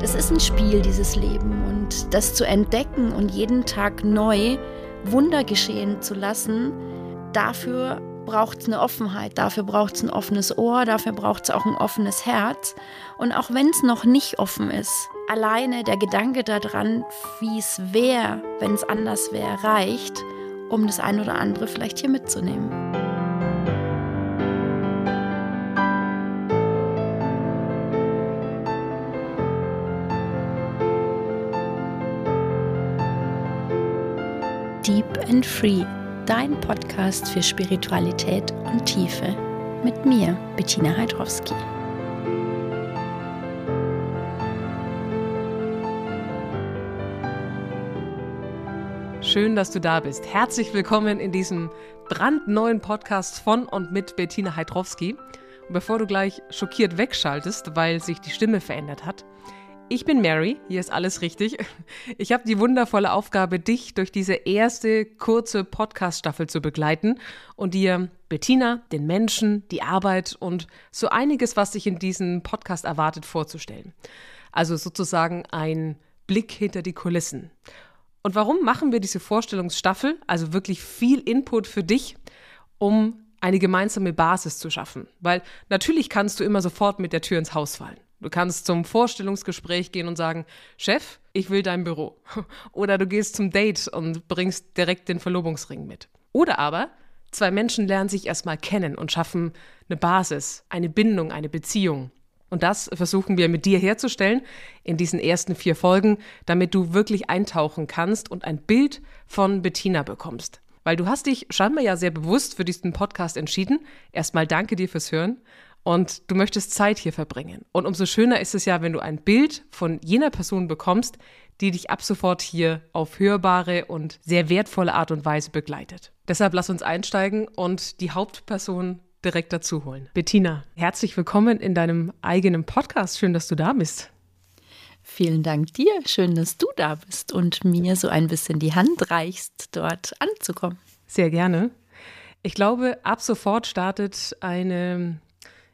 Das ist ein Spiel, dieses Leben. Und das zu entdecken und jeden Tag neu Wunder geschehen zu lassen, dafür braucht es eine Offenheit, dafür braucht es ein offenes Ohr, dafür braucht es auch ein offenes Herz. Und auch wenn es noch nicht offen ist, alleine der Gedanke daran, wie es wäre, wenn es anders wäre, reicht, um das ein oder andere vielleicht hier mitzunehmen. Deep and Free, dein Podcast für Spiritualität und Tiefe. Mit mir, Bettina Heidrowski. Schön, dass du da bist. Herzlich willkommen in diesem brandneuen Podcast von und mit Bettina Heidrowski. Und bevor du gleich schockiert wegschaltest, weil sich die Stimme verändert hat, ich bin Mary, hier ist alles richtig. Ich habe die wundervolle Aufgabe, dich durch diese erste kurze Podcast-Staffel zu begleiten und dir Bettina, den Menschen, die Arbeit und so einiges, was dich in diesem Podcast erwartet, vorzustellen. Also sozusagen ein Blick hinter die Kulissen. Und warum machen wir diese Vorstellungsstaffel? Also wirklich viel Input für dich, um eine gemeinsame Basis zu schaffen. Weil natürlich kannst du immer sofort mit der Tür ins Haus fallen. Du kannst zum Vorstellungsgespräch gehen und sagen, Chef, ich will dein Büro. Oder du gehst zum Date und bringst direkt den Verlobungsring mit. Oder aber zwei Menschen lernen sich erstmal kennen und schaffen eine Basis, eine Bindung, eine Beziehung. Und das versuchen wir mit dir herzustellen in diesen ersten vier Folgen, damit du wirklich eintauchen kannst und ein Bild von Bettina bekommst. Weil du hast dich scheinbar ja sehr bewusst für diesen Podcast entschieden. Erstmal danke dir fürs Hören und du möchtest Zeit hier verbringen. Und umso schöner ist es ja, wenn du ein Bild von jener Person bekommst, die dich ab sofort hier auf hörbare und sehr wertvolle Art und Weise begleitet. Deshalb lass uns einsteigen und die Hauptperson direkt dazu holen. Bettina, herzlich willkommen in deinem eigenen Podcast. Schön, dass du da bist. Vielen Dank dir. Schön, dass du da bist und mir so ein bisschen die Hand reichst, dort anzukommen. Sehr gerne. Ich glaube, ab sofort startet eine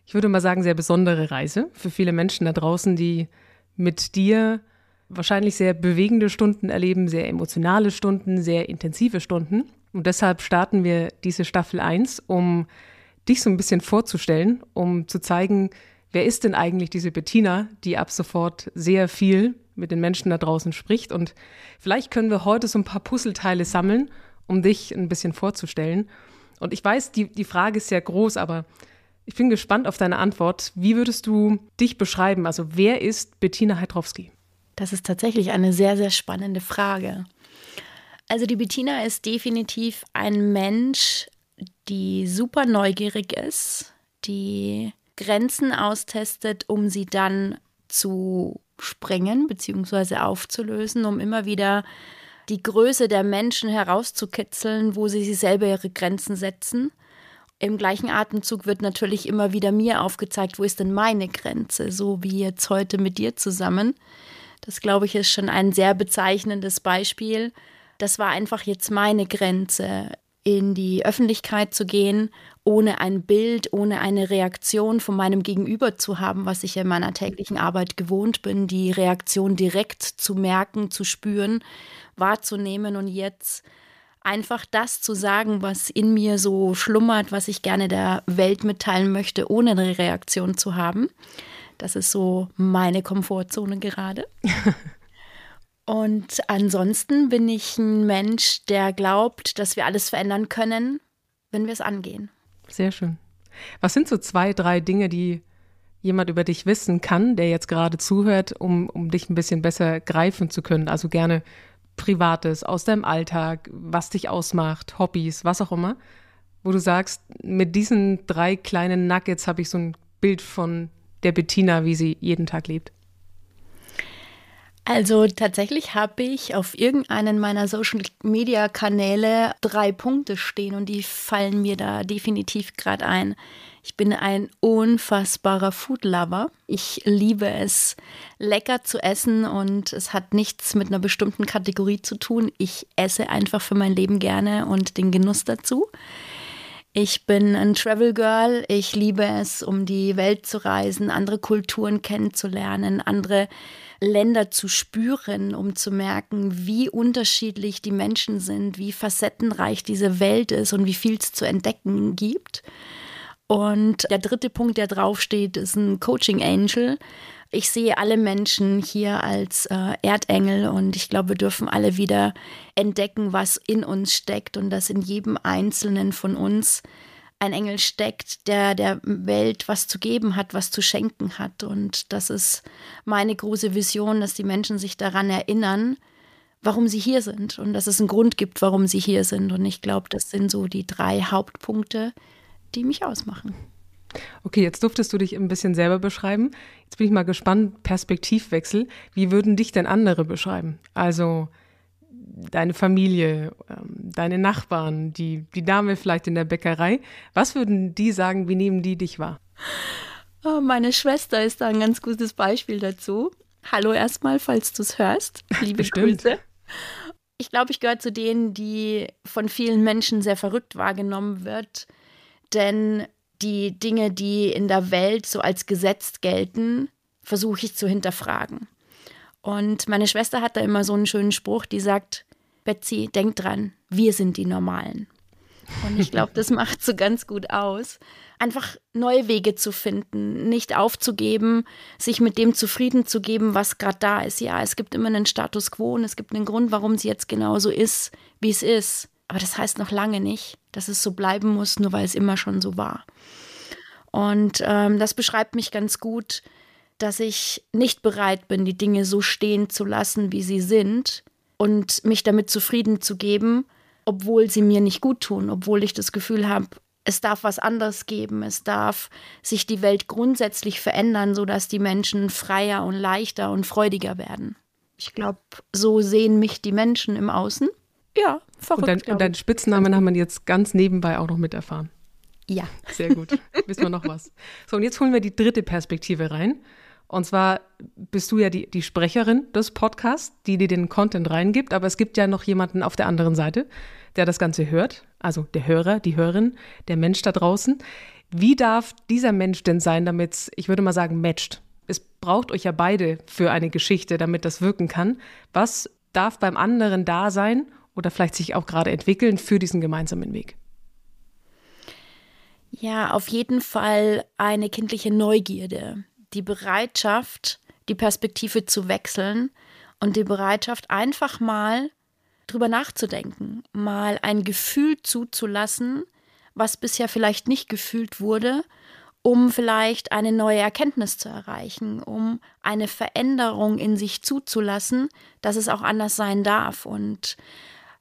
ich würde mal sagen, sehr besondere Reise für viele Menschen da draußen, die mit dir wahrscheinlich sehr bewegende Stunden erleben, sehr emotionale Stunden, sehr intensive Stunden. Und deshalb starten wir diese Staffel 1, um dich so ein bisschen vorzustellen, um zu zeigen, wer ist denn eigentlich diese Bettina, die ab sofort sehr viel mit den Menschen da draußen spricht. Und vielleicht können wir heute so ein paar Puzzleteile sammeln, um dich ein bisschen vorzustellen. Und ich weiß, die, die Frage ist sehr groß, aber ich bin gespannt auf deine Antwort. Wie würdest du dich beschreiben? Also wer ist Bettina Heidrowski? Das ist tatsächlich eine sehr, sehr spannende Frage. Also die Bettina ist definitiv ein Mensch, die super neugierig ist, die Grenzen austestet, um sie dann zu sprengen bzw. aufzulösen, um immer wieder die Größe der Menschen herauszukitzeln, wo sie, sie selber ihre Grenzen setzen im gleichen Atemzug wird natürlich immer wieder mir aufgezeigt, wo ist denn meine Grenze, so wie jetzt heute mit dir zusammen. Das, glaube ich, ist schon ein sehr bezeichnendes Beispiel. Das war einfach jetzt meine Grenze, in die Öffentlichkeit zu gehen, ohne ein Bild, ohne eine Reaktion von meinem Gegenüber zu haben, was ich in meiner täglichen Arbeit gewohnt bin, die Reaktion direkt zu merken, zu spüren, wahrzunehmen und jetzt einfach das zu sagen, was in mir so schlummert, was ich gerne der Welt mitteilen möchte, ohne eine Reaktion zu haben. Das ist so meine Komfortzone gerade. Und ansonsten bin ich ein Mensch, der glaubt, dass wir alles verändern können, wenn wir es angehen. Sehr schön. Was sind so zwei, drei Dinge, die jemand über dich wissen kann, der jetzt gerade zuhört, um, um dich ein bisschen besser greifen zu können? Also gerne Privates, aus deinem Alltag, was dich ausmacht, Hobbys, was auch immer, wo du sagst, mit diesen drei kleinen Nuggets habe ich so ein Bild von der Bettina, wie sie jeden Tag lebt? Also tatsächlich habe ich auf irgendeinen meiner Social-Media-Kanäle drei Punkte stehen und die fallen mir da definitiv gerade ein. Ich bin ein unfassbarer Food-Lover. Ich liebe es, lecker zu essen und es hat nichts mit einer bestimmten Kategorie zu tun. Ich esse einfach für mein Leben gerne und den Genuss dazu. Ich bin ein Travel Girl. Ich liebe es, um die Welt zu reisen, andere Kulturen kennenzulernen, andere Länder zu spüren, um zu merken, wie unterschiedlich die Menschen sind, wie facettenreich diese Welt ist und wie viel es zu entdecken gibt. Und der dritte Punkt, der draufsteht, ist ein Coaching Angel. Ich sehe alle Menschen hier als äh, Erdengel und ich glaube, wir dürfen alle wieder entdecken, was in uns steckt und dass in jedem Einzelnen von uns ein Engel steckt, der der Welt was zu geben hat, was zu schenken hat. Und das ist meine große Vision, dass die Menschen sich daran erinnern, warum sie hier sind und dass es einen Grund gibt, warum sie hier sind. Und ich glaube, das sind so die drei Hauptpunkte, die mich ausmachen. Okay, jetzt durftest du dich ein bisschen selber beschreiben. Jetzt bin ich mal gespannt, Perspektivwechsel. Wie würden dich denn andere beschreiben? Also deine Familie, ähm, deine Nachbarn, die, die Dame vielleicht in der Bäckerei. Was würden die sagen, wie nehmen die dich wahr? Oh, meine Schwester ist da ein ganz gutes Beispiel dazu. Hallo erstmal, falls du es hörst. Liebe Bestimmt. Grüße. Ich glaube, ich gehöre zu denen, die von vielen Menschen sehr verrückt wahrgenommen wird. Denn die Dinge, die in der Welt so als gesetzt gelten, versuche ich zu hinterfragen. Und meine Schwester hat da immer so einen schönen Spruch, die sagt, Betsy, denk dran, wir sind die Normalen. Und ich glaube, das macht so ganz gut aus. Einfach neue Wege zu finden, nicht aufzugeben, sich mit dem zufrieden zu geben, was gerade da ist. Ja, es gibt immer einen Status quo und es gibt einen Grund, warum es jetzt genau so ist, wie es ist. Aber das heißt noch lange nicht, dass es so bleiben muss, nur weil es immer schon so war. Und ähm, das beschreibt mich ganz gut, dass ich nicht bereit bin, die Dinge so stehen zu lassen, wie sie sind und mich damit zufrieden zu geben, obwohl sie mir nicht gut tun, obwohl ich das Gefühl habe, es darf was anderes geben, es darf sich die Welt grundsätzlich verändern, sodass die Menschen freier und leichter und freudiger werden. Ich glaube, so sehen mich die Menschen im Außen. Ja, verrückt. Und, dein, und deinen Spitznamen haben wir jetzt ganz nebenbei auch noch miterfahren. Ja. Sehr gut. Wissen wir noch was. So, und jetzt holen wir die dritte Perspektive rein. Und zwar bist du ja die, die Sprecherin des Podcasts, die dir den Content reingibt, aber es gibt ja noch jemanden auf der anderen Seite, der das Ganze hört, also der Hörer, die Hörerin, der Mensch da draußen. Wie darf dieser Mensch denn sein, damit es, ich würde mal sagen, matcht? Es braucht euch ja beide für eine Geschichte, damit das wirken kann. Was darf beim anderen da sein oder vielleicht sich auch gerade entwickeln für diesen gemeinsamen Weg? Ja, auf jeden Fall eine kindliche Neugierde, die Bereitschaft, die Perspektive zu wechseln und die Bereitschaft, einfach mal drüber nachzudenken, mal ein Gefühl zuzulassen, was bisher vielleicht nicht gefühlt wurde, um vielleicht eine neue Erkenntnis zu erreichen, um eine Veränderung in sich zuzulassen, dass es auch anders sein darf. Und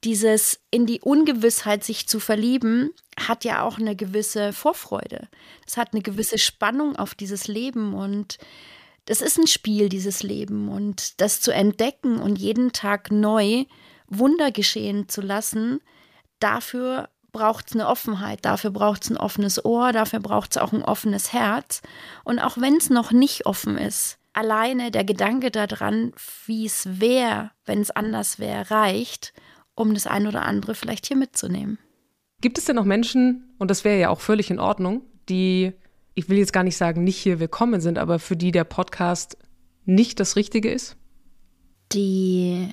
dieses in die Ungewissheit sich zu verlieben, hat ja auch eine gewisse Vorfreude. Es hat eine gewisse Spannung auf dieses Leben und das ist ein Spiel, dieses Leben. Und das zu entdecken und jeden Tag neu Wunder geschehen zu lassen, dafür braucht es eine Offenheit, dafür braucht es ein offenes Ohr, dafür braucht es auch ein offenes Herz. Und auch wenn es noch nicht offen ist, alleine der Gedanke daran, wie es wäre, wenn es anders wäre, reicht, um das ein oder andere vielleicht hier mitzunehmen. Gibt es denn noch Menschen, und das wäre ja auch völlig in Ordnung, die, ich will jetzt gar nicht sagen, nicht hier willkommen sind, aber für die der Podcast nicht das Richtige ist? Die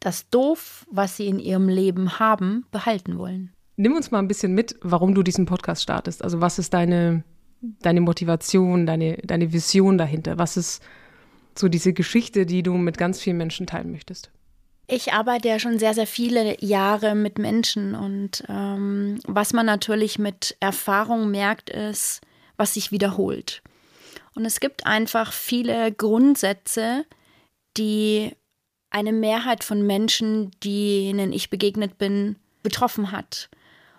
das Doof, was sie in ihrem Leben haben, behalten wollen. Nimm uns mal ein bisschen mit, warum du diesen Podcast startest. Also was ist deine, deine Motivation, deine, deine Vision dahinter? Was ist so diese Geschichte, die du mit ganz vielen Menschen teilen möchtest? Ich arbeite ja schon sehr, sehr viele Jahre mit Menschen und ähm, was man natürlich mit Erfahrung merkt, ist, was sich wiederholt. Und es gibt einfach viele Grundsätze, die eine Mehrheit von Menschen, denen ich begegnet bin, betroffen hat.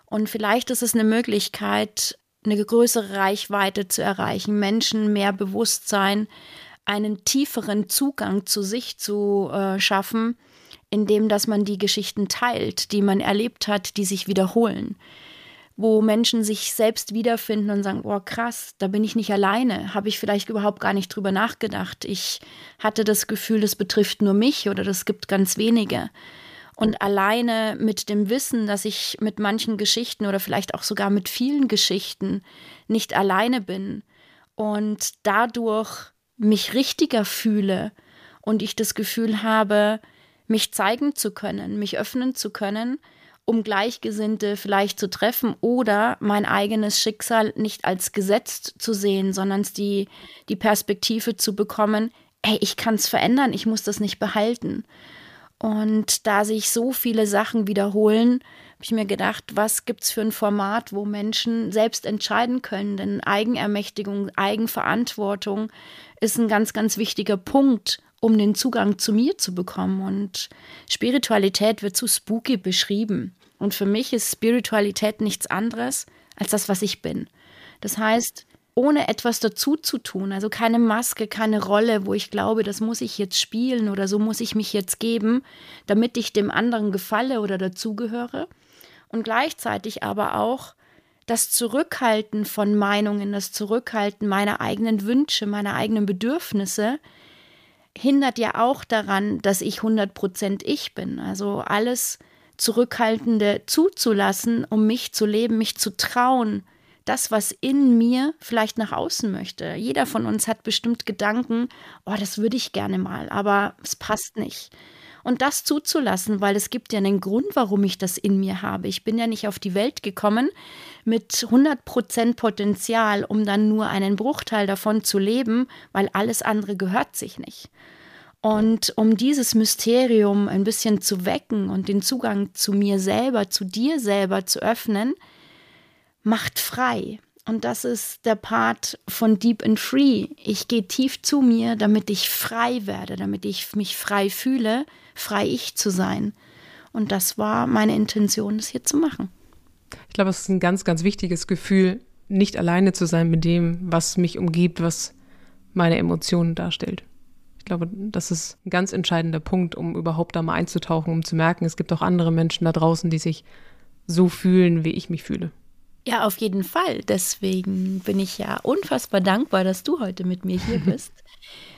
Und vielleicht ist es eine Möglichkeit, eine größere Reichweite zu erreichen, Menschen mehr Bewusstsein, einen tieferen Zugang zu sich zu äh, schaffen, indem dass man die Geschichten teilt, die man erlebt hat, die sich wiederholen. Wo Menschen sich selbst wiederfinden und sagen, oh krass, da bin ich nicht alleine, habe ich vielleicht überhaupt gar nicht drüber nachgedacht. Ich hatte das Gefühl, das betrifft nur mich oder das gibt ganz wenige. Und alleine mit dem Wissen, dass ich mit manchen Geschichten oder vielleicht auch sogar mit vielen Geschichten nicht alleine bin und dadurch mich richtiger fühle und ich das Gefühl habe, mich zeigen zu können, mich öffnen zu können, um Gleichgesinnte vielleicht zu treffen oder mein eigenes Schicksal nicht als gesetzt zu sehen, sondern die, die Perspektive zu bekommen, hey, ich kann es verändern, ich muss das nicht behalten. Und da sich so viele Sachen wiederholen, habe ich mir gedacht, was gibt es für ein Format, wo Menschen selbst entscheiden können? Denn Eigenermächtigung, Eigenverantwortung ist ein ganz, ganz wichtiger Punkt, um den Zugang zu mir zu bekommen. Und Spiritualität wird zu spooky beschrieben. Und für mich ist Spiritualität nichts anderes als das, was ich bin. Das heißt, ohne etwas dazu zu tun. Also keine Maske, keine Rolle, wo ich glaube, das muss ich jetzt spielen oder so muss ich mich jetzt geben, damit ich dem anderen gefalle oder dazugehöre. Und gleichzeitig aber auch das Zurückhalten von Meinungen, das Zurückhalten meiner eigenen Wünsche, meiner eigenen Bedürfnisse, hindert ja auch daran, dass ich 100% ich bin. Also alles Zurückhaltende zuzulassen, um mich zu leben, mich zu trauen, das, was in mir vielleicht nach außen möchte. Jeder von uns hat bestimmt Gedanken, oh, das würde ich gerne mal, aber es passt nicht. Und das zuzulassen, weil es gibt ja einen Grund, warum ich das in mir habe. Ich bin ja nicht auf die Welt gekommen mit 100% Potenzial, um dann nur einen Bruchteil davon zu leben, weil alles andere gehört sich nicht. Und um dieses Mysterium ein bisschen zu wecken und den Zugang zu mir selber, zu dir selber zu öffnen, macht frei. Und das ist der Part von Deep and Free. Ich gehe tief zu mir, damit ich frei werde, damit ich mich frei fühle, frei ich zu sein. Und das war meine Intention, das hier zu machen. Ich glaube, es ist ein ganz, ganz wichtiges Gefühl, nicht alleine zu sein mit dem, was mich umgibt, was meine Emotionen darstellt. Ich glaube, das ist ein ganz entscheidender Punkt, um überhaupt da mal einzutauchen, um zu merken, es gibt auch andere Menschen da draußen, die sich so fühlen, wie ich mich fühle. Ja, auf jeden Fall. Deswegen bin ich ja unfassbar dankbar, dass du heute mit mir hier bist.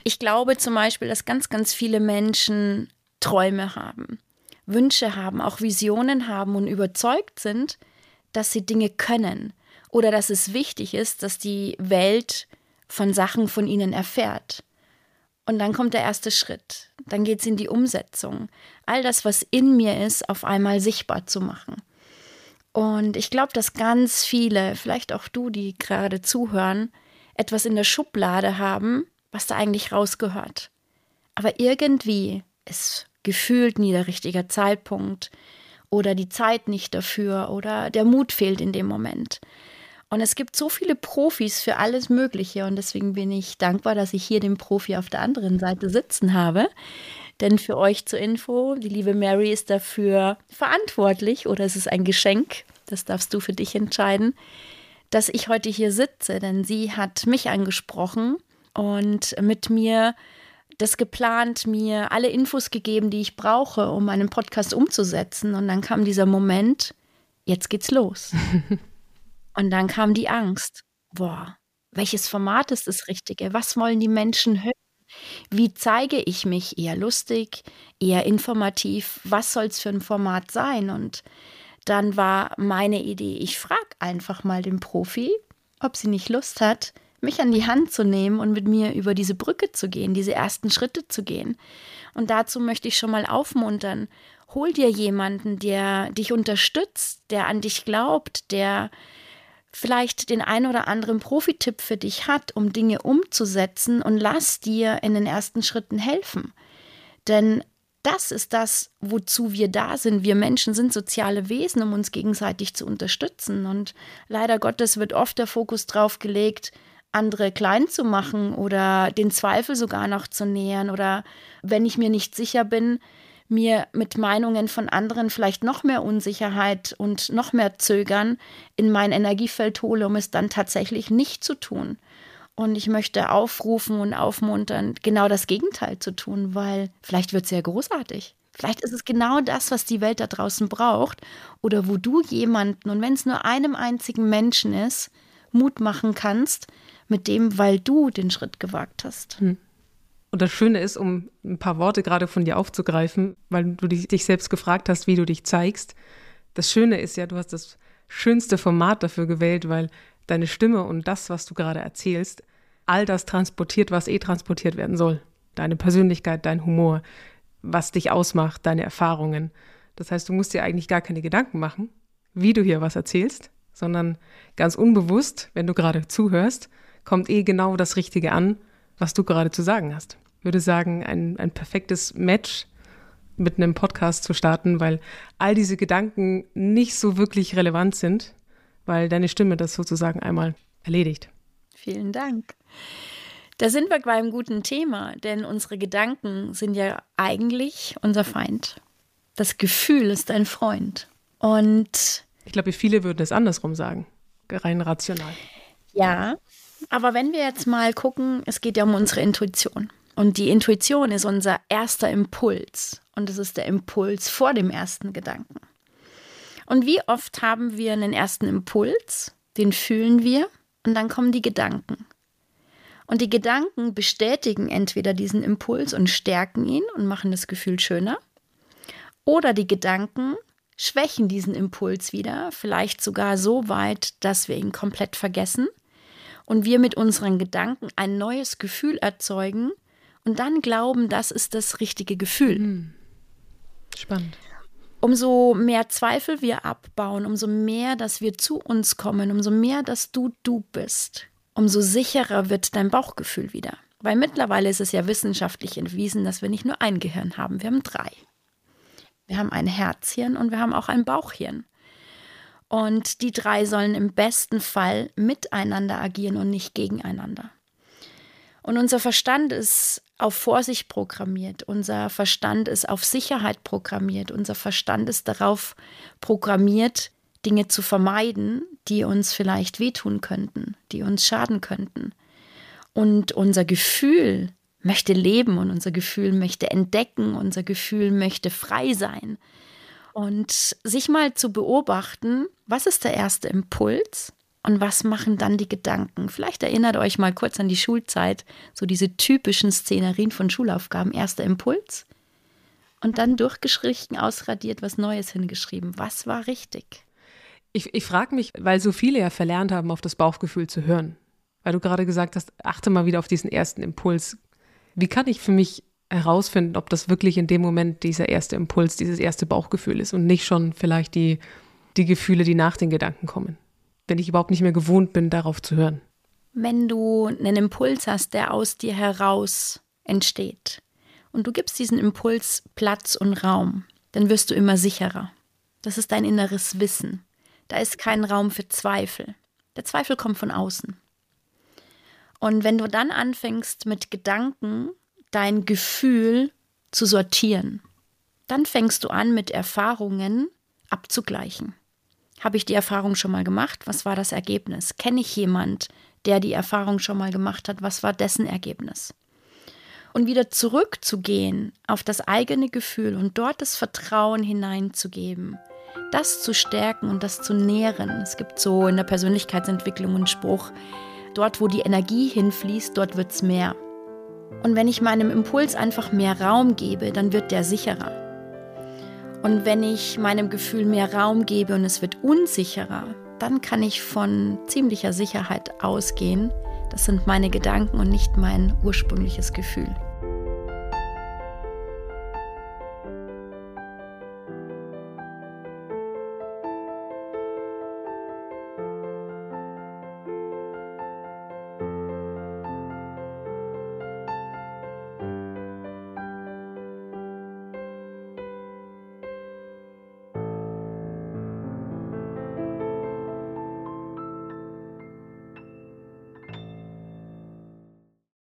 Ich glaube zum Beispiel, dass ganz, ganz viele Menschen Träume haben, Wünsche haben, auch Visionen haben und überzeugt sind, dass sie Dinge können oder dass es wichtig ist, dass die Welt von Sachen von ihnen erfährt. Und dann kommt der erste Schritt. Dann geht es in die Umsetzung. All das, was in mir ist, auf einmal sichtbar zu machen. Und ich glaube, dass ganz viele, vielleicht auch du, die gerade zuhören, etwas in der Schublade haben, was da eigentlich rausgehört. Aber irgendwie ist gefühlt nie der richtige Zeitpunkt oder die Zeit nicht dafür oder der Mut fehlt in dem Moment. Und es gibt so viele Profis für alles Mögliche und deswegen bin ich dankbar, dass ich hier den Profi auf der anderen Seite sitzen habe, denn für euch zur Info, die liebe Mary ist dafür verantwortlich oder es ist ein Geschenk, das darfst du für dich entscheiden, dass ich heute hier sitze, denn sie hat mich angesprochen und mit mir das geplant, mir alle Infos gegeben, die ich brauche, um meinen Podcast umzusetzen. Und dann kam dieser Moment, jetzt geht's los. und dann kam die Angst. Boah, welches Format ist das Richtige? Was wollen die Menschen hören? Wie zeige ich mich? Eher lustig, eher informativ? Was soll es für ein Format sein? Und dann war meine Idee, ich frage einfach mal den Profi, ob sie nicht Lust hat, mich an die Hand zu nehmen und mit mir über diese Brücke zu gehen, diese ersten Schritte zu gehen. Und dazu möchte ich schon mal aufmuntern. Hol dir jemanden, der dich unterstützt, der an dich glaubt, der vielleicht den ein oder anderen Profitipp für dich hat, um Dinge umzusetzen und lass dir in den ersten Schritten helfen. Denn das ist das, wozu wir da sind. Wir Menschen sind soziale Wesen, um uns gegenseitig zu unterstützen. Und leider Gottes wird oft der Fokus drauf gelegt, andere klein zu machen oder den Zweifel sogar noch zu nähern oder wenn ich mir nicht sicher bin, mir mit Meinungen von anderen vielleicht noch mehr Unsicherheit und noch mehr Zögern in mein Energiefeld hole, um es dann tatsächlich nicht zu tun. Und ich möchte aufrufen und aufmuntern, genau das Gegenteil zu tun, weil vielleicht wird es ja großartig. Vielleicht ist es genau das, was die Welt da draußen braucht oder wo du jemanden, und wenn es nur einem einzigen Menschen ist, Mut machen kannst mit dem, weil du den Schritt gewagt hast. Hm. Und das Schöne ist, um ein paar Worte gerade von dir aufzugreifen, weil du dich, selbst gefragt hast, wie du dich zeigst. Das Schöne ist ja, du hast das schönste Format dafür gewählt, weil deine Stimme und das, was du gerade erzählst, all das transportiert, was eh transportiert werden soll. Deine Persönlichkeit, dein Humor, was dich ausmacht, deine Erfahrungen. Das heißt, du musst dir eigentlich gar keine Gedanken machen, wie du hier was erzählst, sondern ganz unbewusst, wenn du gerade zuhörst, kommt eh genau das Richtige an, was du gerade zu sagen hast. Ich würde sagen, ein, ein perfektes Match mit einem Podcast zu starten, weil all diese Gedanken nicht so wirklich relevant sind, weil deine Stimme das sozusagen einmal erledigt. Vielen Dank. Da sind wir bei einem guten Thema, denn unsere Gedanken sind ja eigentlich unser Feind. Das Gefühl ist ein Freund. Und ich glaube, viele würden es andersrum sagen, rein rational. Ja, aber wenn wir jetzt mal gucken, es geht ja um unsere Intuition. Und die Intuition ist unser erster Impuls. Und es ist der Impuls vor dem ersten Gedanken. Und wie oft haben wir einen ersten Impuls, den fühlen wir, und dann kommen die Gedanken. Und die Gedanken bestätigen entweder diesen Impuls und stärken ihn und machen das Gefühl schöner. Oder die Gedanken schwächen diesen Impuls wieder, vielleicht sogar so weit, dass wir ihn komplett vergessen und wir mit unseren Gedanken ein neues Gefühl erzeugen und dann glauben, das ist das richtige Gefühl. Hm. Spannend. Umso mehr Zweifel wir abbauen, umso mehr, dass wir zu uns kommen, umso mehr, dass du du bist, umso sicherer wird dein Bauchgefühl wieder. Weil mittlerweile ist es ja wissenschaftlich entwiesen, dass wir nicht nur ein Gehirn haben, wir haben drei. Wir haben ein Herzhirn und wir haben auch ein Bauchhirn. Und die drei sollen im besten Fall miteinander agieren und nicht gegeneinander. Und unser Verstand ist auf Vorsicht programmiert, unser Verstand ist auf Sicherheit programmiert, unser Verstand ist darauf programmiert, Dinge zu vermeiden, die uns vielleicht wehtun könnten, die uns schaden könnten. Und unser Gefühl möchte leben und unser Gefühl möchte entdecken, unser Gefühl möchte frei sein. Und sich mal zu beobachten, was ist der erste Impuls und was machen dann die Gedanken? Vielleicht erinnert euch mal kurz an die Schulzeit, so diese typischen Szenerien von Schulaufgaben. Erster Impuls und dann durchgeschrieben, ausradiert, was Neues hingeschrieben. Was war richtig? Ich, ich frage mich, weil so viele ja verlernt haben, auf das Bauchgefühl zu hören. Weil du gerade gesagt hast, achte mal wieder auf diesen ersten Impuls. Wie kann ich für mich herausfinden, ob das wirklich in dem Moment dieser erste Impuls, dieses erste Bauchgefühl ist und nicht schon vielleicht die, die Gefühle, die nach den Gedanken kommen. Wenn ich überhaupt nicht mehr gewohnt bin, darauf zu hören. Wenn du einen Impuls hast, der aus dir heraus entsteht und du gibst diesen Impuls Platz und Raum, dann wirst du immer sicherer. Das ist dein inneres Wissen. Da ist kein Raum für Zweifel. Der Zweifel kommt von außen. Und wenn du dann anfängst mit Gedanken dein Gefühl zu sortieren. Dann fängst du an, mit Erfahrungen abzugleichen. Habe ich die Erfahrung schon mal gemacht? Was war das Ergebnis? Kenne ich jemand, der die Erfahrung schon mal gemacht hat? Was war dessen Ergebnis? Und wieder zurückzugehen auf das eigene Gefühl und dort das Vertrauen hineinzugeben, das zu stärken und das zu nähren. Es gibt so in der Persönlichkeitsentwicklung einen Spruch, dort wo die Energie hinfließt, dort wird es mehr. Und wenn ich meinem Impuls einfach mehr Raum gebe, dann wird der sicherer. Und wenn ich meinem Gefühl mehr Raum gebe und es wird unsicherer, dann kann ich von ziemlicher Sicherheit ausgehen. Das sind meine Gedanken und nicht mein ursprüngliches Gefühl.